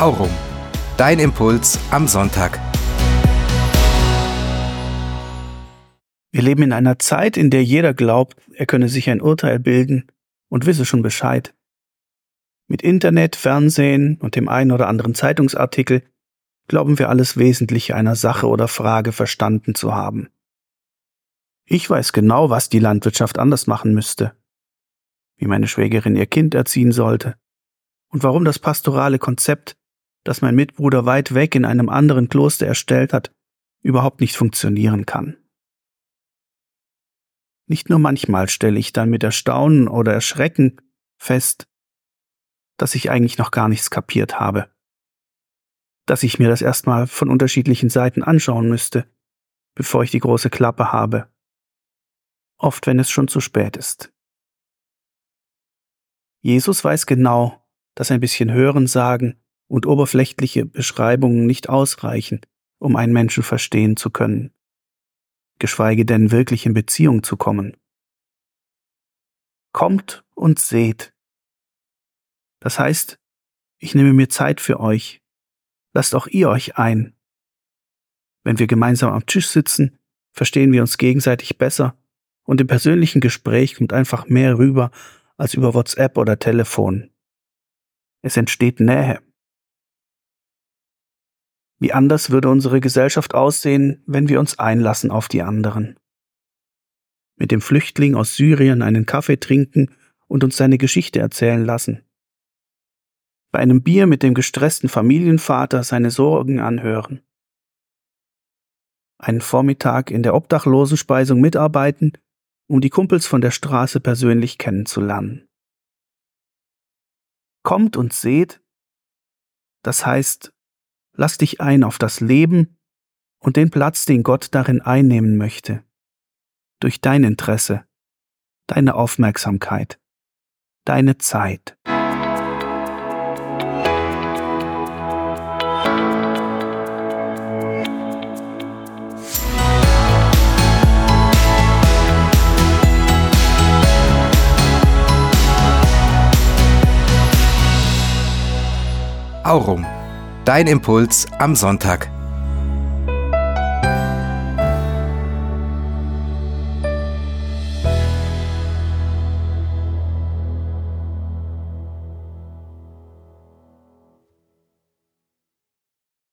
Aurum. Dein Impuls am Sonntag. Wir leben in einer Zeit, in der jeder glaubt, er könne sich ein Urteil bilden und wisse schon Bescheid. Mit Internet, Fernsehen und dem einen oder anderen Zeitungsartikel glauben wir alles Wesentliche einer Sache oder Frage verstanden zu haben. Ich weiß genau, was die Landwirtschaft anders machen müsste, wie meine Schwägerin ihr Kind erziehen sollte und warum das pastorale Konzept das mein Mitbruder weit weg in einem anderen Kloster erstellt hat, überhaupt nicht funktionieren kann. Nicht nur manchmal stelle ich dann mit Erstaunen oder Erschrecken fest, dass ich eigentlich noch gar nichts kapiert habe, dass ich mir das erstmal von unterschiedlichen Seiten anschauen müsste, bevor ich die große Klappe habe, oft wenn es schon zu spät ist. Jesus weiß genau, dass ein bisschen Hören sagen und oberflächliche Beschreibungen nicht ausreichen, um einen Menschen verstehen zu können, geschweige denn wirklich in Beziehung zu kommen. Kommt und seht. Das heißt, ich nehme mir Zeit für euch. Lasst auch ihr euch ein. Wenn wir gemeinsam am Tisch sitzen, verstehen wir uns gegenseitig besser und im persönlichen Gespräch kommt einfach mehr rüber als über WhatsApp oder Telefon. Es entsteht Nähe. Wie anders würde unsere Gesellschaft aussehen, wenn wir uns einlassen auf die anderen. Mit dem Flüchtling aus Syrien einen Kaffee trinken und uns seine Geschichte erzählen lassen. Bei einem Bier mit dem gestressten Familienvater seine Sorgen anhören. Einen Vormittag in der Obdachlosenspeisung mitarbeiten, um die Kumpels von der Straße persönlich kennenzulernen. Kommt und seht, das heißt, Lass dich ein auf das Leben und den Platz, den Gott darin einnehmen möchte. Durch dein Interesse, deine Aufmerksamkeit, deine Zeit. Aurum Dein Impuls am Sonntag.